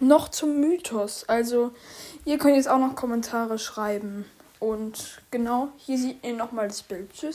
noch zum Mythos. Also, ihr könnt jetzt auch noch Kommentare schreiben. Und genau, hier seht ihr nochmal das Bild. Tschüss.